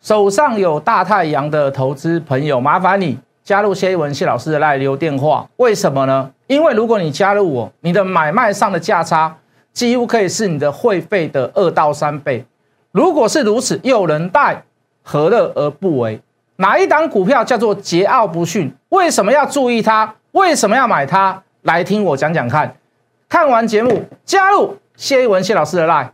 手上有大太阳的投资朋友，麻烦你加入谢一文谢老师的来留电话。为什么呢？因为如果你加入我，你的买卖上的价差几乎可以是你的会费的二到三倍。如果是如此，有人带，何乐而不为？哪一档股票叫做桀骜不驯？为什么要注意它？为什么要买它？来听我讲讲看。看完节目，加入谢一文谢老师的 line。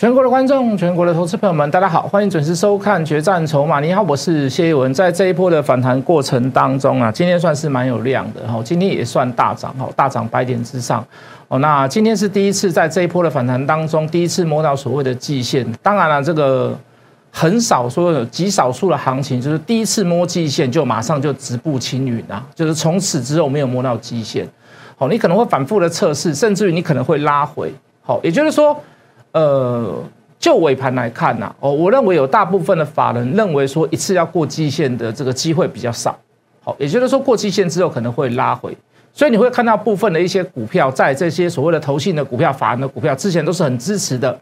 全国的观众，全国的投资朋友们，大家好，欢迎准时收看《决战筹码》。你好，我是谢一文。在这一波的反弹过程当中啊，今天算是蛮有量的哈，今天也算大涨哈，大涨百点之上哦。那今天是第一次在这一波的反弹当中，第一次摸到所谓的季线。当然了，这个很少说有极少数的行情，就是第一次摸季线就马上就直步青云啊，就是从此之后没有摸到季线。好，你可能会反复的测试，甚至于你可能会拉回。好，也就是说。呃，就尾盘来看呐，哦，我认为有大部分的法人认为说一次要过季线的这个机会比较少，好，也就是说过季线之后可能会拉回，所以你会看到部分的一些股票在这些所谓的投信的股票、法人的股票之前都是很支持的，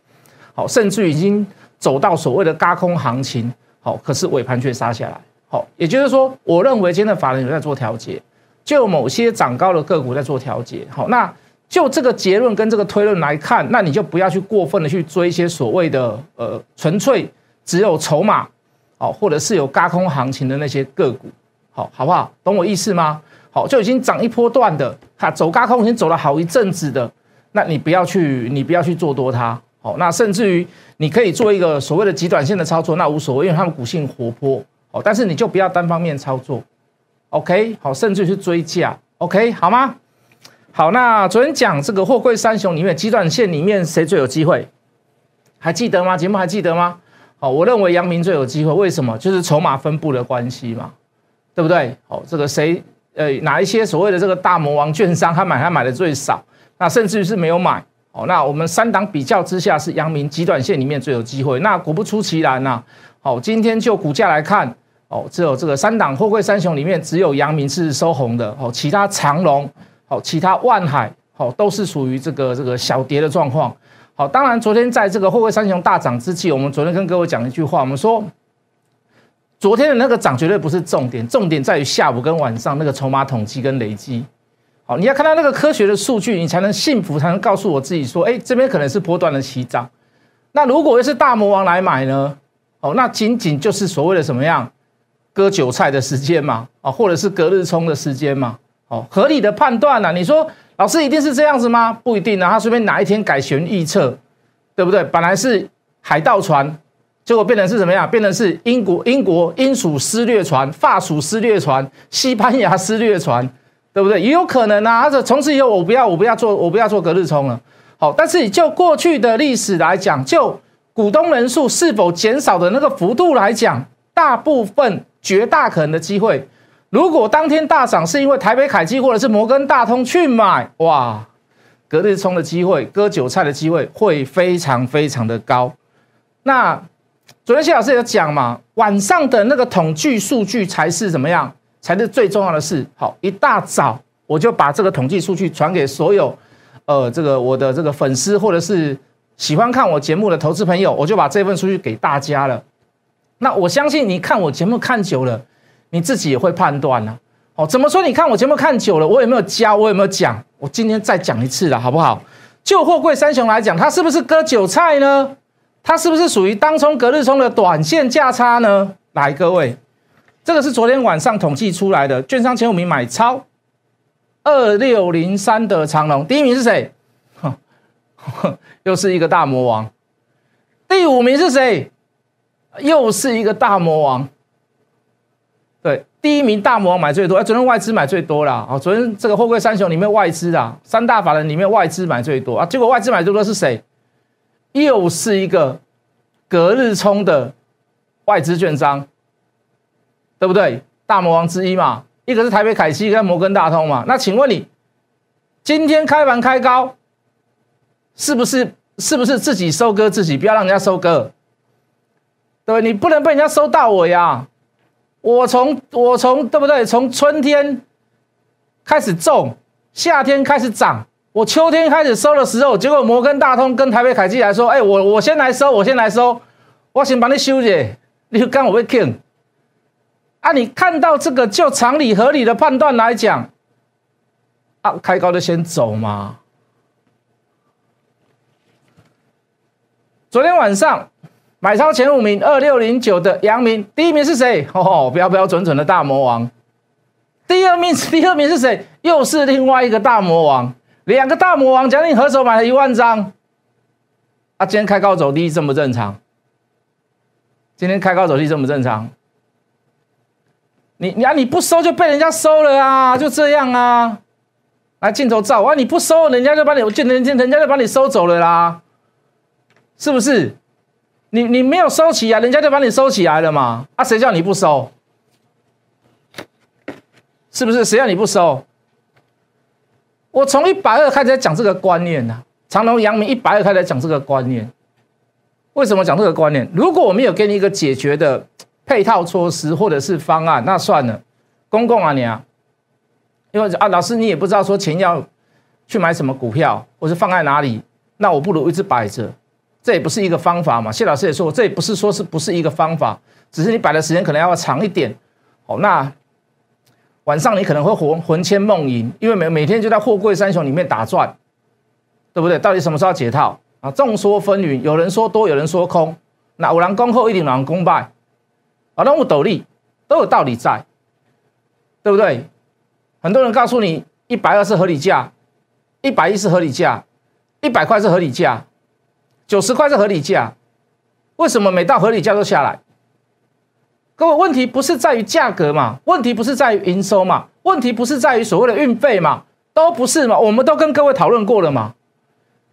好，甚至已经走到所谓的高空行情，好，可是尾盘却杀下来，好，也就是说，我认为今天的法人有在做调节，就某些涨高的个股在做调节，好，那。就这个结论跟这个推论来看，那你就不要去过分的去追一些所谓的呃纯粹只有筹码，哦，或者是有高空行情的那些个股，好，好不好？懂我意思吗？好，就已经涨一波段的，哈，走高空已经走了好一阵子的，那你不要去，你不要去做多它，好，那甚至于你可以做一个所谓的极短线的操作，那无所谓，因为它们股性活泼，好，但是你就不要单方面操作，OK，好，甚至去追价，OK，好吗？好，那昨天讲这个货柜三雄里面，极短线里面谁最有机会？还记得吗？节目还记得吗？好，我认为阳明最有机会，为什么？就是筹码分布的关系嘛，对不对？好，这个谁？呃，哪一些所谓的这个大魔王券商，他买他买的最少，那甚至于是没有买。哦，那我们三档比较之下，是阳明极短线里面最有机会。那果不出其然呐，好，今天就股价来看，哦，只有这个三档货柜三雄里面，只有阳明是收红的，哦，其他长龙。好，其他万海好都是属于这个这个小跌的状况。好，当然昨天在这个后卫三雄大涨之际，我们昨天跟各位讲一句话，我们说昨天的那个涨绝对不是重点，重点在于下午跟晚上那个筹码统计跟累积。好，你要看到那个科学的数据，你才能幸福，才能告诉我自己说，哎，这边可能是波段的起涨。那如果又是大魔王来买呢？哦，那仅仅就是所谓的什么样割韭菜的时间嘛？啊，或者是隔日冲的时间嘛？哦，合理的判断呢？你说老师一定是这样子吗？不一定啊，他随便哪一天改弦易辙，对不对？本来是海盗船，结果变成是什么样？变成是英国、英国、英属撕掠船、法属撕掠船、西班牙撕掠船，对不对？也有可能啊。他说从此以后我不要，我不要做，我不要做隔日冲了。好，但是就过去的历史来讲，就股东人数是否减少的那个幅度来讲，大部分、绝大可能的机会。如果当天大涨是因为台北凯基或者是摩根大通去买，哇，隔日冲的机会、割韭菜的机会会非常非常的高。那昨天谢老师有讲嘛，晚上的那个统计数据才是怎么样，才是最重要的事。好，一大早我就把这个统计数据传给所有，呃，这个我的这个粉丝或者是喜欢看我节目的投资朋友，我就把这份数据给大家了。那我相信你看我节目看久了。你自己也会判断呢，哦，怎么说？你看我节目看久了，我有没有教？我有没有讲？我今天再讲一次了，好不好？就货柜三雄来讲，它是不是割韭菜呢？它是不是属于当冲、隔日冲的短线价差呢？来，各位，这个是昨天晚上统计出来的，券商前五名买超二六零三的长龙，第一名是谁？又是一个大魔王。第五名是谁？又是一个大魔王。第一名大魔王买最多，哎，昨天外资买最多啦。啊，昨天这个货柜三雄里面外资啊，三大法人里面外资买最多啊，结果外资买最多是谁？又是一个隔日冲的外资券商，对不对？大魔王之一嘛，一个是台北凯基跟摩根大通嘛。那请问你，今天开盘开高，是不是？是不是自己收割自己？不要让人家收割，对你不能被人家收到我呀！我从我从对不对？从春天开始种，夏天开始长，我秋天开始收的时候，结果摩根大通跟台北凯基来说：“哎，我我先来收，我先来收，我先帮你修解，你就干我被坑。”啊，你看到这个，就常理合理的判断来讲，啊，开高就先走嘛。昨天晚上买超前五名，二六零九的阳明，第一名是谁？哦，标标准准的大魔王。第二名，第二名是谁？又是另外一个大魔王。两个大魔王将近合手买了一万张。啊，今天开高走低，正不正常？今天开高走低，正不正常？你你啊，你不收就被人家收了啊，就这样啊。来镜头照啊，你不收，人家就把你，就人家人家就把你收走了啦。是不是？你你没有收起啊，人家就把你收起来了嘛？啊，谁叫你不收？是不是？谁叫你不收？我从一百二开始讲这个观念呐，长隆、阳明一百二开始讲这个观念。为什么讲这个观念？如果我没有给你一个解决的配套措施或者是方案，那算了，公共啊你啊，因为啊老师你也不知道说钱要去买什么股票，或是放在哪里，那我不如一直摆着。这也不是一个方法嘛？谢老师也说，这也不是说是不是一个方法，只是你摆的时间可能要长一点。哦，那晚上你可能会魂魂牵梦萦，因为每每天就在货柜三雄里面打转，对不对？到底什么时候解套啊？众说纷纭，有人说多，有人说空。那五郎恭候一定狼功败，啊，那我斗笠都有道理在，对不对？很多人告诉你一百二是合理价，一百一是合理价，一百块是合理价。九十块是合理价，为什么每到合理价都下来？各位，问题不是在于价格嘛？问题不是在于营收嘛？问题不是在于所谓的运费嘛？都不是嘛？我们都跟各位讨论过了嘛？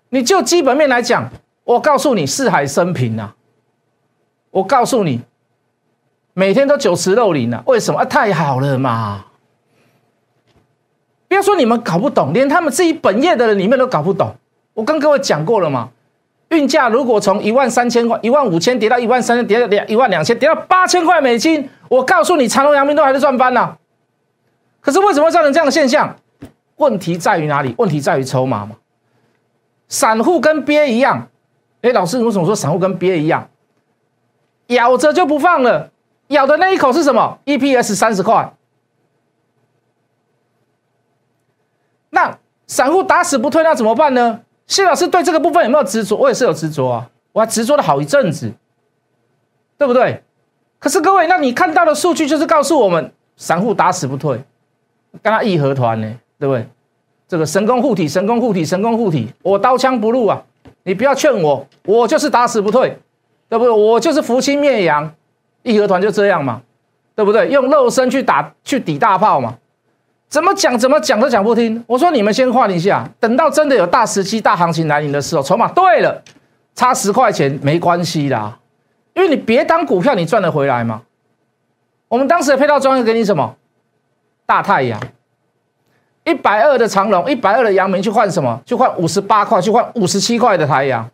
你就基本面来讲，我告诉你，四海升平啊！我告诉你，每天都酒池肉林了！为什么？啊，太好了嘛！不要说你们搞不懂，连他们自己本业的人里面都搞不懂。我跟各位讲过了嘛？运价如果从一万三千块、一万五千跌到一万三千，跌到两一万两千，跌到八千块美金，我告诉你，长隆、阳明都还是赚翻了。可是为什么会造成这样的现象？问题在于哪里？问题在于筹码嘛。散户跟鳖一样，哎，老师，你为什么说散户跟鳖一样？咬着就不放了，咬的那一口是什么？EPS 三十块。那散户打死不退，那怎么办呢？谢老师对这个部分有没有执着？我也是有执着啊，我还执着了好一阵子，对不对？可是各位，那你看到的数据就是告诉我们，散户打死不退，跟他义和团呢，对不对？这个神功护体，神功护体，神功护体，我刀枪不入啊！你不要劝我，我就是打死不退，对不对？我就是扶清灭洋，义和团就这样嘛，对不对？用肉身去打，去抵大炮嘛。怎么讲怎么讲都讲不听。我说你们先换一下，等到真的有大时期、大行情来临的时候，筹码对了，差十块钱没关系啦，因为你别当股票，你赚得回来吗？我们当时的配套专业给你什么？大太阳，一百二的长龙，一百二的阳明去换什么？去换五十八块，去换五十七块的太阳，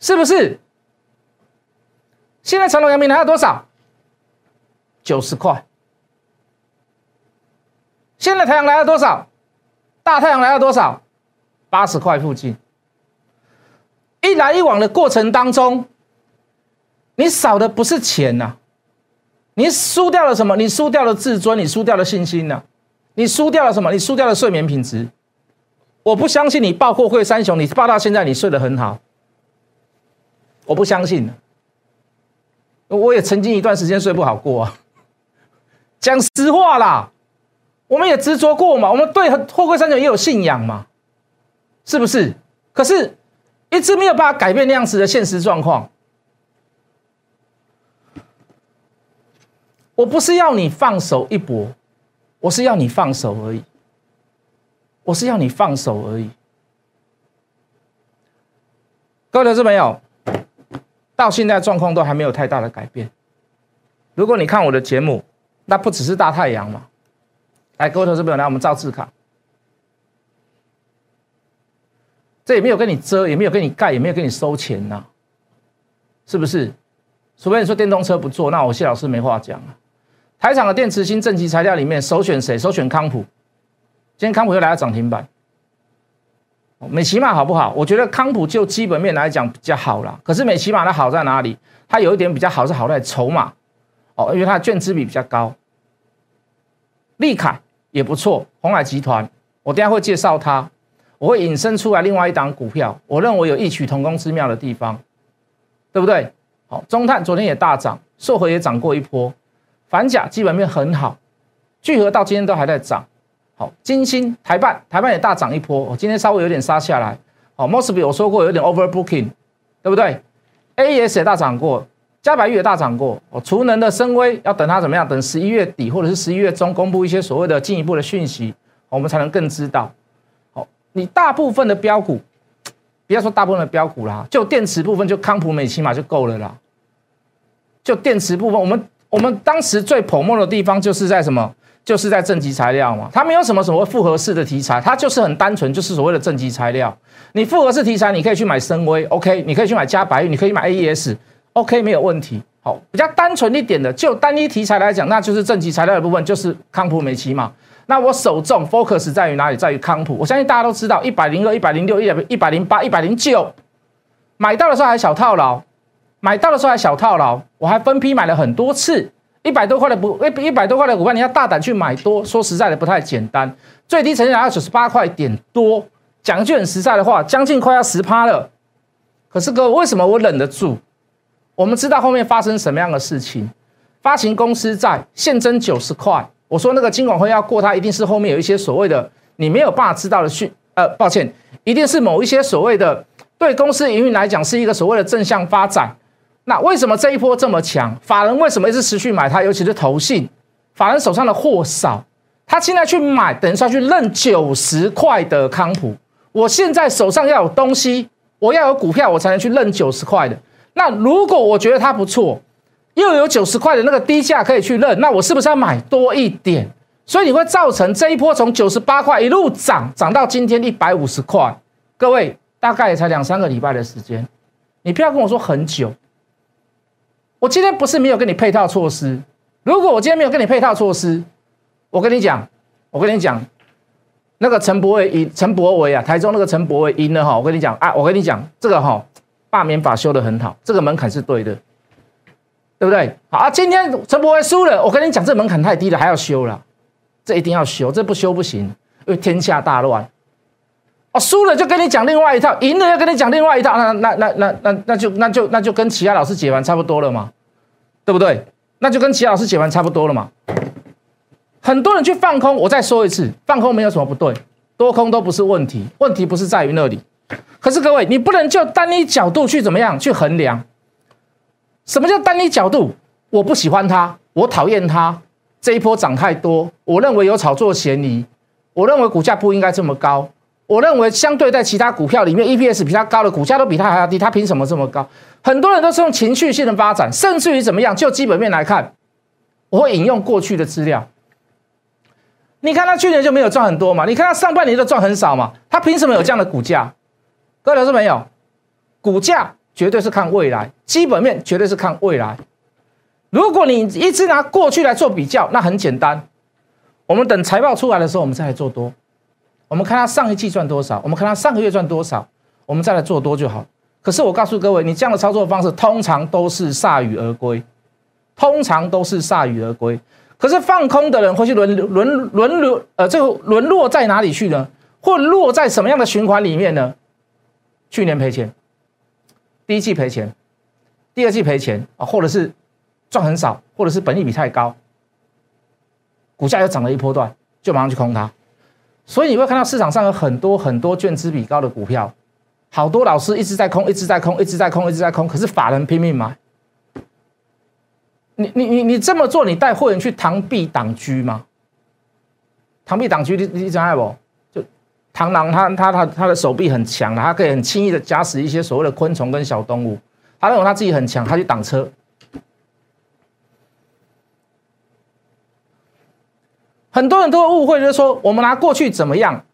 是不是？现在长隆、阳明还要多少？九十块。现在太阳来了多少？大太阳来了多少？八十块附近。一来一往的过程当中，你少的不是钱呐，你输掉了什么？你输掉了自尊，你输掉了信心呐，你输掉了什么？你输掉了睡眠品质。我不相信你报货会三雄，你报到现在你睡得很好，我不相信。我也曾经一段时间睡不好过啊，讲实话啦。我们也执着过嘛，我们对货柜三角也有信仰嘛，是不是？可是一直没有办法改变那样子的现实状况。我不是要你放手一搏，我是要你放手而已。我是要你放手而已。各位投资朋友，到现在状况都还没有太大的改变。如果你看我的节目，那不只是大太阳嘛。来，各位投资朋友，来，我们照字卡。这也没有跟你遮，也没有跟你盖，也没有跟你收钱呐，是不是？除非你说电动车不做，那我谢老师没话讲啊。台厂的电池芯正极材料里面首选谁？首选康普。今天康普又来到涨停板。美骑马好不好？我觉得康普就基本面来讲比较好啦。可是美骑马的好在哪里？它有一点比较好是好在筹码哦，因为它的券资比比较高。利凯也不错，红海集团，我等下会介绍它。我会引申出来另外一档股票，我认为有异曲同工之妙的地方，对不对？好，中碳昨天也大涨，硕和也涨过一波，反甲基本面很好，聚合到今天都还在涨。好，金星、台办、台办也大涨一波，我今天稍微有点杀下来。好，Mosby 我说过有点 overbooking，对不对？A S 也大涨过，嘉白玉也大涨过。哦，储能的深威要等它怎么样？等十一月底或者是十一月中公布一些所谓的进一步的讯息，我们才能更知道。你大部分的标股，不要说大部分的标股啦，就电池部分，就康普美起码就够了啦。就电池部分，我们我们当时最泡沫的地方就是在什么？就是在正极材料嘛。它没有什么所谓复合式的题材，它就是很单纯，就是所谓的正极材料。你复合式题材，你可以去买深威，OK，你可以去买嘉白玉，你可以买 AES OK，没有问题。好，比较单纯一点的，就单一题材来讲，那就是正极材料的部分，就是康普美奇嘛。那我首重 focus 在于哪里？在于康普。我相信大家都知道，一百零二、一百零六、一百一百零八、一百零九，买到的时候还小套牢，买到的时候还小套牢，我还分批买了很多次，一百多块的不一一百多块的股票，你要大胆去买多，说实在的不太简单。最低成交价九十八块点多，讲句很实在的话，将近快要十趴了。可是哥，为什么我忍得住？我们知道后面发生什么样的事情？发行公司债现增九十块。我说那个金管会要过它，一定是后面有一些所谓的你没有办法知道的讯。呃，抱歉，一定是某一些所谓的对公司营运来讲是一个所谓的正向发展。那为什么这一波这么强？法人为什么一直持续买它？尤其是投信，法人手上的货少，他现在去买，等于说去认九十块的康普。我现在手上要有东西，我要有股票，我才能去认九十块的。那如果我觉得它不错。又有九十块的那个低价可以去认，那我是不是要买多一点？所以你会造成这一波从九十八块一路涨涨到今天一百五十块。各位大概也才两三个礼拜的时间，你不要跟我说很久。我今天不是没有跟你配套措施。如果我今天没有跟你配套措施，我跟你讲，我跟你讲，那个陈伯伟赢，陈伯伟啊，台中那个陈伯伟赢了哈。我跟你讲啊，我跟你讲，这个哈罢免法修的很好，这个门槛是对的。对不对？好啊，今天陈伯威输了，我跟你讲，这门槛太低了，还要修了，这一定要修，这不修不行，因为天下大乱。哦，输了就跟你讲另外一套，赢了要跟你讲另外一套，那那那那那那就那就那就跟其他老师解完差不多了嘛，对不对？那就跟其他老师解完差不多了嘛。很多人去放空，我再说一次，放空没有什么不对，多空都不是问题，问题不是在于那里。可是各位，你不能就单一角度去怎么样去衡量。什么叫单一角度？我不喜欢它，我讨厌它。这一波涨太多，我认为有炒作嫌疑。我认为股价不应该这么高。我认为相对在其他股票里面，EPS 比它高的股价都比它还要低，它凭什么这么高？很多人都是用情绪性的发展，甚至于怎么样？就基本面来看，我会引用过去的资料。你看它去年就没有赚很多嘛？你看它上半年都赚很少嘛？它凭什么有这样的股价？各位老师没有股价？绝对是看未来，基本面绝对是看未来。如果你一直拿过去来做比较，那很简单。我们等财报出来的时候，我们再来做多。我们看它上一季赚多少，我们看它上个月赚多少，我们再来做多就好。可是我告诉各位，你这样的操作方式通常都是铩羽而归，通常都是铩羽而归。可是放空的人会去沦沦沦落，呃，这个沦落在哪里去呢？或落在什么样的循环里面呢？去年赔钱。第一季赔钱，第二季赔钱啊，或者是赚很少，或者是本益比太高，股价又涨了一波段，就马上去空它。所以你会看到市场上有很多很多券资比高的股票，好多老师一直在空，一直在空，一直在空，一直在空，可是法人拼命买。你你你你这么做，你带会员去螳臂挡车吗？螳臂挡车，你你知道不？螳螂它它它它的手臂很强它可以很轻易的夹死一些所谓的昆虫跟小动物。他认为他自己很强，他去挡车。很多人都会误会，就是说我们拿过去怎么样，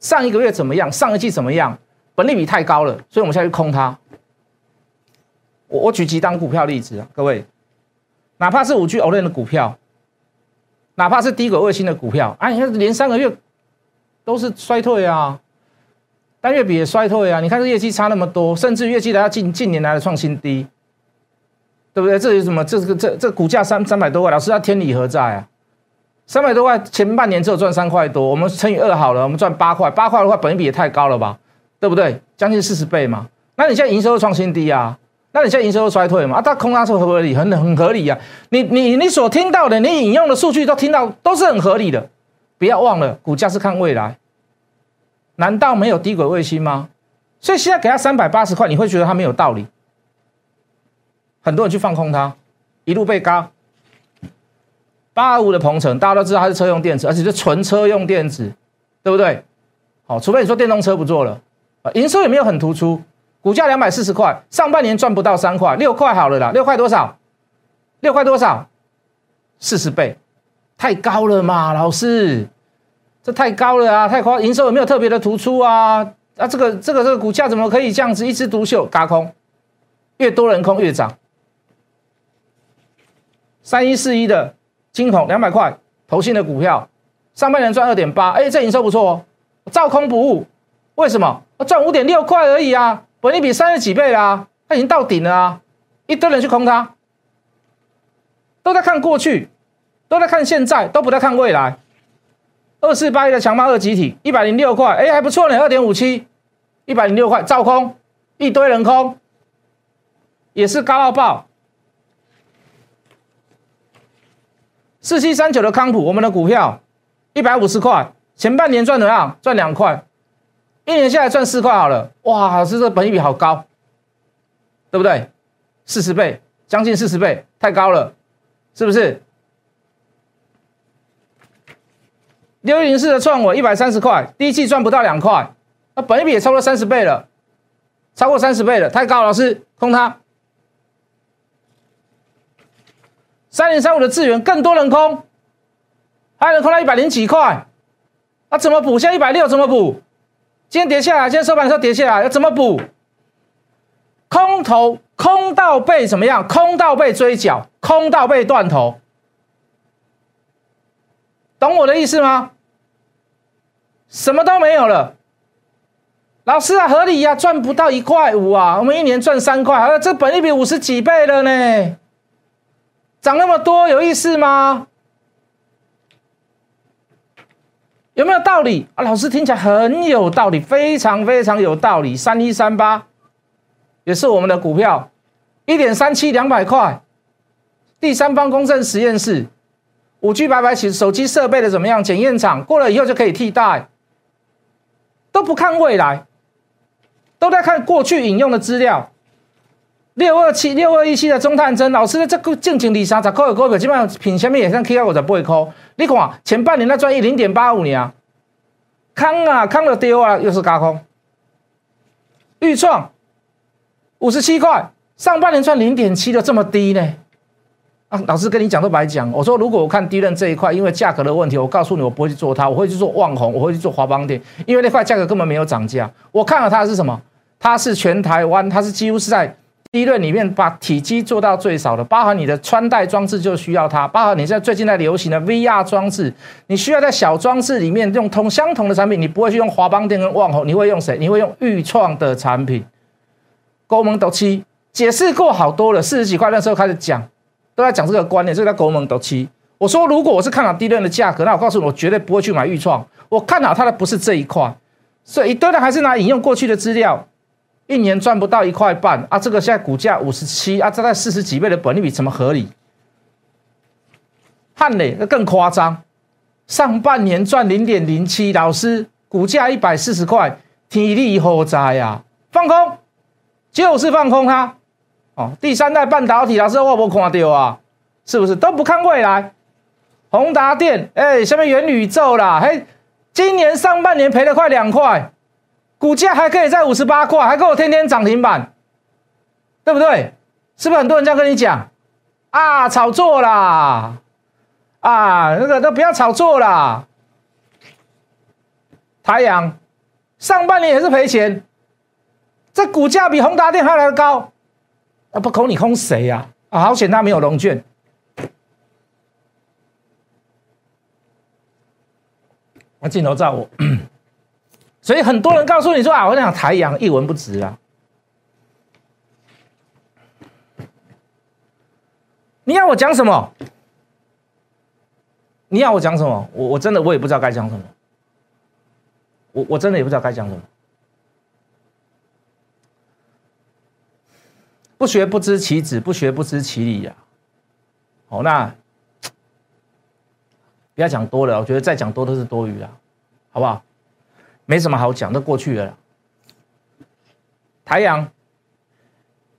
上一个月怎么样，上一季怎么样，本利比太高了，所以我们现在去空它。我我举几档股票例子啊，各位，哪怕是五 G OLED 的股票，哪怕是低轨卫星的股票，啊，你看连三个月都是衰退啊，单月比也衰退啊，你看这业绩差那么多，甚至业绩来到近近年来的创新低，对不对？这有什么？这个这这股价三三百多块，老师要天理何在啊？三百多块前半年只有赚三块多，我们乘以二好了，我们赚八块，八块的话，本益比也太高了吧，对不对？将近四十倍嘛。那你现在营收创新低啊？那你现在营收衰退嘛？啊，它空它是合不合理？很很合理呀。你你你所听到的，你引用的数据都听到，都是很合理的。不要忘了，股价是看未来。难道没有低轨卫星吗？所以现在给他三百八十块，你会觉得它没有道理。很多人去放空它，一路被嘎。八二五的鹏程，大家都知道它是车用电子，而且是纯车用电子，对不对？好，除非你说电动车不做了，营收也没有很突出。股价两百四十块，上半年赚不到三块，六块好了啦，六块多少？六块多少？四十倍，太高了嘛，老师，这太高了啊，太夸，营收有没有特别的突出啊？啊，这个这个这个股价怎么可以这样子一枝独秀？嘎空，越多人空越涨。三一四一的金统两百块，投信的股票，上半年赚二点八，哎，这营收不错哦，照空不误，为什么？赚五点六块而已啊。本利比三十几倍啦，它已经到顶了啊！一堆人去空它，都在看过去，都在看现在，都不在看未来。二四八一的强茂二集体一百零六块，哎，还不错呢，二点五七，一百零六块，造空，一堆人空，也是高到爆。四七三九的康普，我们的股票一百五十块，前半年赚怎样？赚两块。一年下来赚四块好了，哇，老师这本益比好高，对不对？四十倍，将近四十倍，太高了，是不是？六一零四的创我一百三十块，第一季赚不到两块，那本一比也超过三十倍了，超过三十倍了，太高，老师空它。三零三五的资源更多人空，还有人空到一百零几块，那怎么补？现在一百六怎么补？今天跌下来，今天收盘的时候跌下来，要怎么补？空头空到被怎么样？空到被追缴，空到被断头，懂我的意思吗？什么都没有了，老师啊，合理呀，赚不到一块五啊，我们一年赚三块，啊，这本一比五十几倍了呢，涨那么多，有意思吗？有没有道理啊？老师听起来很有道理，非常非常有道理。三一三八也是我们的股票，一点三七两百块。第三方公证实验室，五 G 白白起手机设备的怎么样？检验厂过了以后就可以替代，都不看未来，都在看过去引用的资料。六二七六二一七的中探针，老师的这个正经理三十块的股票，基本上品下面也算 K 到五十八块。你看前半年那赚一零点八五年啊，康啊康了丢啊，又是高空。预创五十七块，上半年赚零点七的这么低呢？啊，老师跟你讲都白讲。我说如果我看低润这一块，因为价格的问题，我告诉你我不会去做它，我会去做旺宏，我会去做华邦店，因为那块价格根本没有涨价。我看了它是什么？它是全台湾，它是几乎是在。低润里面把体积做到最少的，包含你的穿戴装置就需要它，包含你现在最近在流行的 VR 装置，你需要在小装置里面用同相同的产品，你不会去用华邦店跟旺宏，你会用谁？你会用裕创的产品。国门斗七解释过好多了，四十几块那时候开始讲，都在讲这个观念，这个叫国门斗七。我说如果我是看好低端的价格，那我告诉你，我绝对不会去买裕创，我看好它的不是这一块，所以一堆的还是拿引用过去的资料。一年赚不到一块半啊！这个现在股价五十七啊，这在四十几倍的本利比怎么合理？汉磊那更夸张，上半年赚零点零七，老师股价一百四十块，体力何在呀？放空，就是放空它。哦，第三代半导体，老师我没看到啊，是不是都不看未来？宏达电，哎，下面元宇宙啦，嘿，今年上半年赔了快两块。股价还可以在五十八块，还给我天天涨停板，对不对？是不是很多人这样跟你讲啊？炒作啦，啊，那个都不要炒作啦。太阳上半年也是赔钱，这股价比宏达电还来的高，啊不空你空谁呀？啊好险他没有龙卷。那镜头照我，所以很多人告诉你说啊，我讲台阳一文不值啊。你要我讲什么？你要我讲什么？我我真的我也不知道该讲什么。我我真的也不知道该讲什么。不学不知其子，不学不知其理呀。好，那。不要讲多了，我觉得再讲多都是多余了，好不好？没什么好讲，都过去了。太阳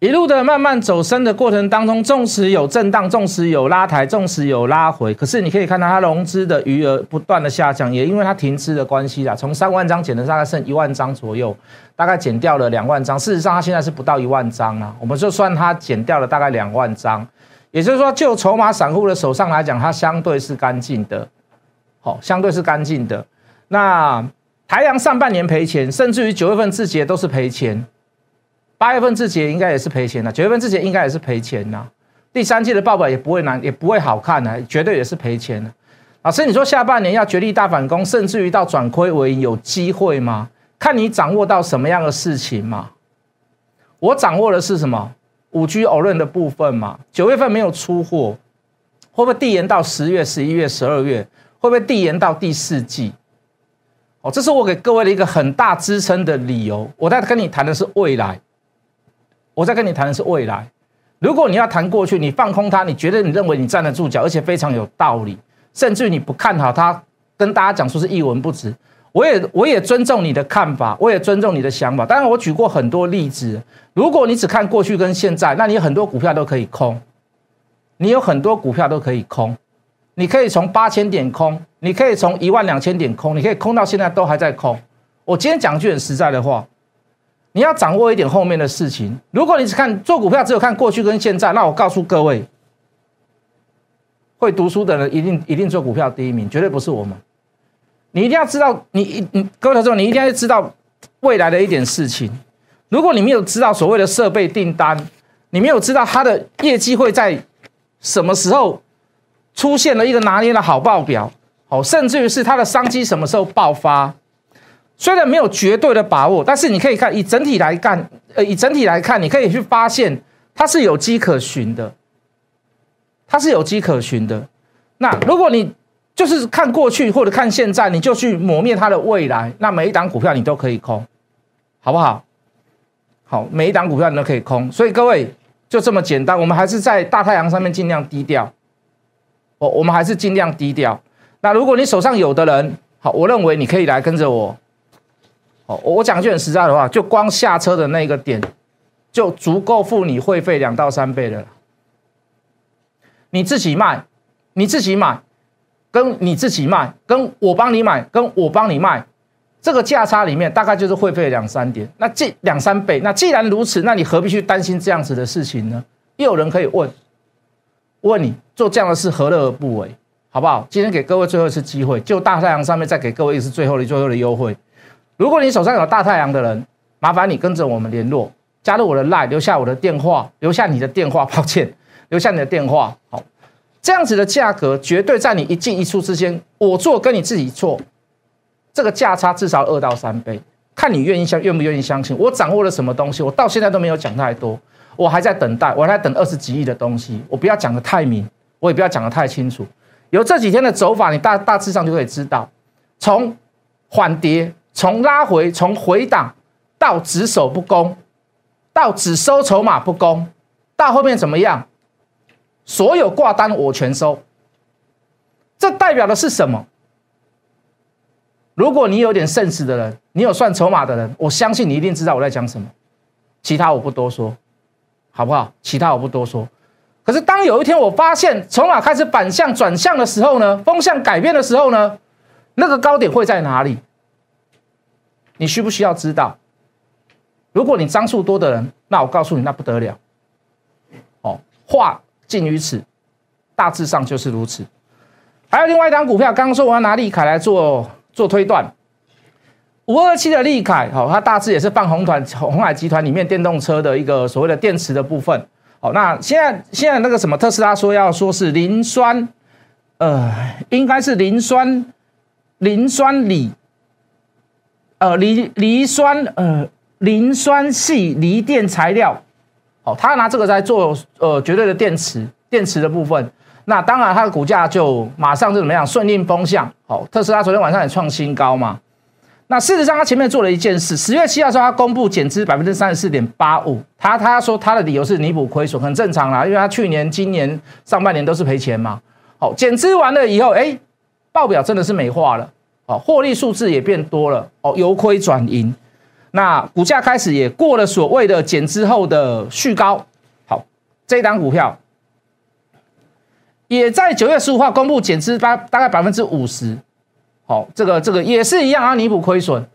一路的慢慢走升的过程当中，纵使有震荡，纵使有拉抬，纵使有拉回，可是你可以看到它融资的余额不断的下降，也因为它停资的关系啦，从三万张减的大概剩一万张左右，大概减掉了两万张。事实上，它现在是不到一万张啊，我们就算它减掉了大概两万张。也就是说，就筹码散户的手上来讲，它相对是干净的，好，相对是干净的。那台阳上半年赔钱，甚至于九月份字节都是赔钱，八月份之前应该也是赔钱的，九月份之前应该也是赔钱呐。第三季的报表也不会难，也不会好看的，绝对也是赔钱的。老师，你说下半年要绝地大反攻，甚至于到转亏为盈，有机会吗？看你掌握到什么样的事情嘛。我掌握的是什么？五 G 偶论的部分嘛，九月份没有出货，会不会递延到十月、十一月、十二月？会不会递延到第四季？哦，这是我给各位的一个很大支撑的理由。我在跟你谈的是未来，我在跟你谈的是未来。如果你要谈过去，你放空它，你觉得你认为你站得住脚，而且非常有道理，甚至你不看好它，跟大家讲说是一文不值。我也我也尊重你的看法，我也尊重你的想法。当然，我举过很多例子。如果你只看过去跟现在，那你很多股票都可以空，你有很多股票都可以空。你可以从八千点空，你可以从一万两千点空，你可以空到现在都还在空。我今天讲句很实在的话，你要掌握一点后面的事情。如果你只看做股票，只有看过去跟现在，那我告诉各位，会读书的人一定一定做股票第一名，绝对不是我们。你一定要知道，你你各位投资者，你一定要知道未来的一点事情。如果你没有知道所谓的设备订单，你没有知道它的业绩会在什么时候出现了一个拿捏的好报表，好，甚至于是它的商机什么时候爆发，虽然没有绝对的把握，但是你可以看以整体来看，呃，以整体来看，你可以去发现它是有机可循的，它是有机可循的。那如果你就是看过去或者看现在，你就去磨灭它的未来。那每一档股票你都可以空，好不好？好，每一档股票你都可以空。所以各位就这么简单，我们还是在大太阳上面尽量低调。我我们还是尽量低调。那如果你手上有的人，好，我认为你可以来跟着我。哦，我讲句很实在的话，就光下车的那个点，就足够付你会费两到三倍的了。你自己卖，你自己买。跟你自己卖，跟我帮你买，跟我帮你卖，这个价差里面大概就是会费两三点，那这两三倍。那既然如此，那你何必去担心这样子的事情呢？又有人可以问，问你做这样的事何乐而不为？好不好？今天给各位最后一次机会，就大太阳上面再给各位一次最后的最后的优惠。如果你手上有大太阳的人，麻烦你跟着我们联络，加入我的 line，留下我的电话，留下你的电话，抱歉，留下你的电话，好。这样子的价格绝对在你一进一出之间，我做跟你自己做，这个价差至少二到三倍，看你愿意相愿不愿意相信。我掌握了什么东西，我到现在都没有讲太多，我还在等待，我还在等二十几亿的东西。我不要讲的太明，我也不要讲的太清楚。有这几天的走法，你大大致上就可以知道，从缓跌，从拉回，从回档到只守不攻，到只收筹码不攻，到后面怎么样？所有挂单我全收，这代表的是什么？如果你有点慎识的人，你有算筹码的人，我相信你一定知道我在讲什么。其他我不多说，好不好？其他我不多说。可是当有一天我发现筹码开始反向转向的时候呢，风向改变的时候呢，那个高点会在哪里？你需不需要知道？如果你张数多的人，那我告诉你，那不得了。哦，话。尽于此，大致上就是如此。还有另外一张股票，刚刚说我要拿利凯来做做推断。五二七的利凯，好，它大致也是放红团红海集团里面电动车的一个所谓的电池的部分。好，那现在现在那个什么特斯拉说要说是磷酸，呃，应该是磷酸磷酸锂，呃，锂锂酸呃磷酸系锂电材料。好，他拿这个在做呃绝对的电池电池的部分。那当然，它的股价就马上就怎么样顺应风向。好，特斯拉昨天晚上也创新高嘛。那事实上，他前面做了一件事。十月七号时候，他公布减资百分之三十四点八五。他他说他的理由是弥补亏损，很正常啦，因为他去年、今年上半年都是赔钱嘛。好，减资完了以后，哎，报表真的是美化了。好，获利数字也变多了。哦，由亏转盈。那股价开始也过了所谓的减资后的续高。好，这一档股票。也在九月十五号公布减资八大概百分之五十，好，这个这个也是一样啊，弥补亏损。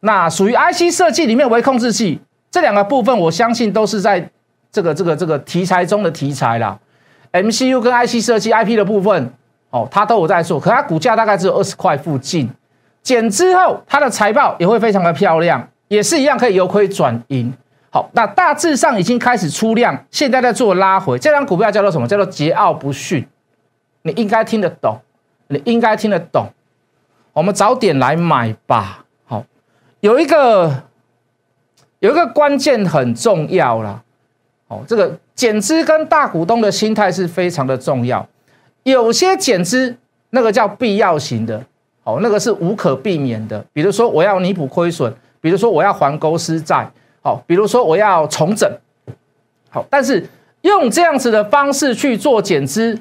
那属于 IC 设计里面微控制器这两个部分，我相信都是在这个这个这个题材中的题材啦。MCU 跟 IC 设计 IP 的部分，哦，它都有在做，可它股价大概只有二十块附近。减之后，它的财报也会非常的漂亮，也是一样可以由亏转盈。好，那大致上已经开始出量，现在在做拉回。这张股票叫做什么？叫做桀骜不驯。你应该听得懂，你应该听得懂。我们早点来买吧。好，有一个有一个关键很重要啦。哦，这个减资跟大股东的心态是非常的重要。有些减资那个叫必要型的，哦，那个是无可避免的。比如说我要弥补亏损，比如说我要还公司债。好，比如说我要重整，好，但是用这样子的方式去做减资，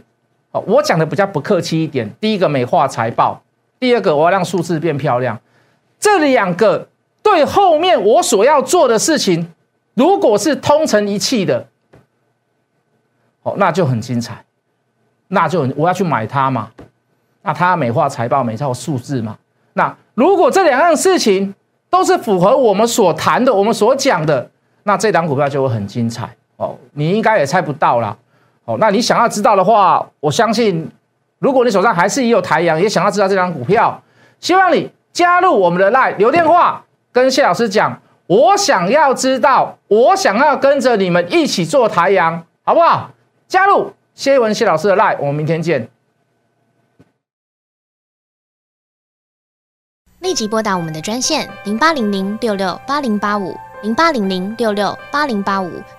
好，我讲的比较不客气一点。第一个美化财报，第二个我要让数字变漂亮，这两个对后面我所要做的事情，如果是通成一气的，哦，那就很精彩，那就我要去买它嘛，那它美化财报、美化数字嘛，那如果这两样事情。都是符合我们所谈的，我们所讲的，那这档股票就会很精彩哦。你应该也猜不到啦。哦。那你想要知道的话，我相信，如果你手上还是也有台阳，也想要知道这张股票，希望你加入我们的 Line，留电话跟谢老师讲，我想要知道，我想要跟着你们一起做台阳，好不好？加入谢文谢老师的 live，我们明天见。立即拨打我们的专线零八零零六六八零八五零八零零六六八零八五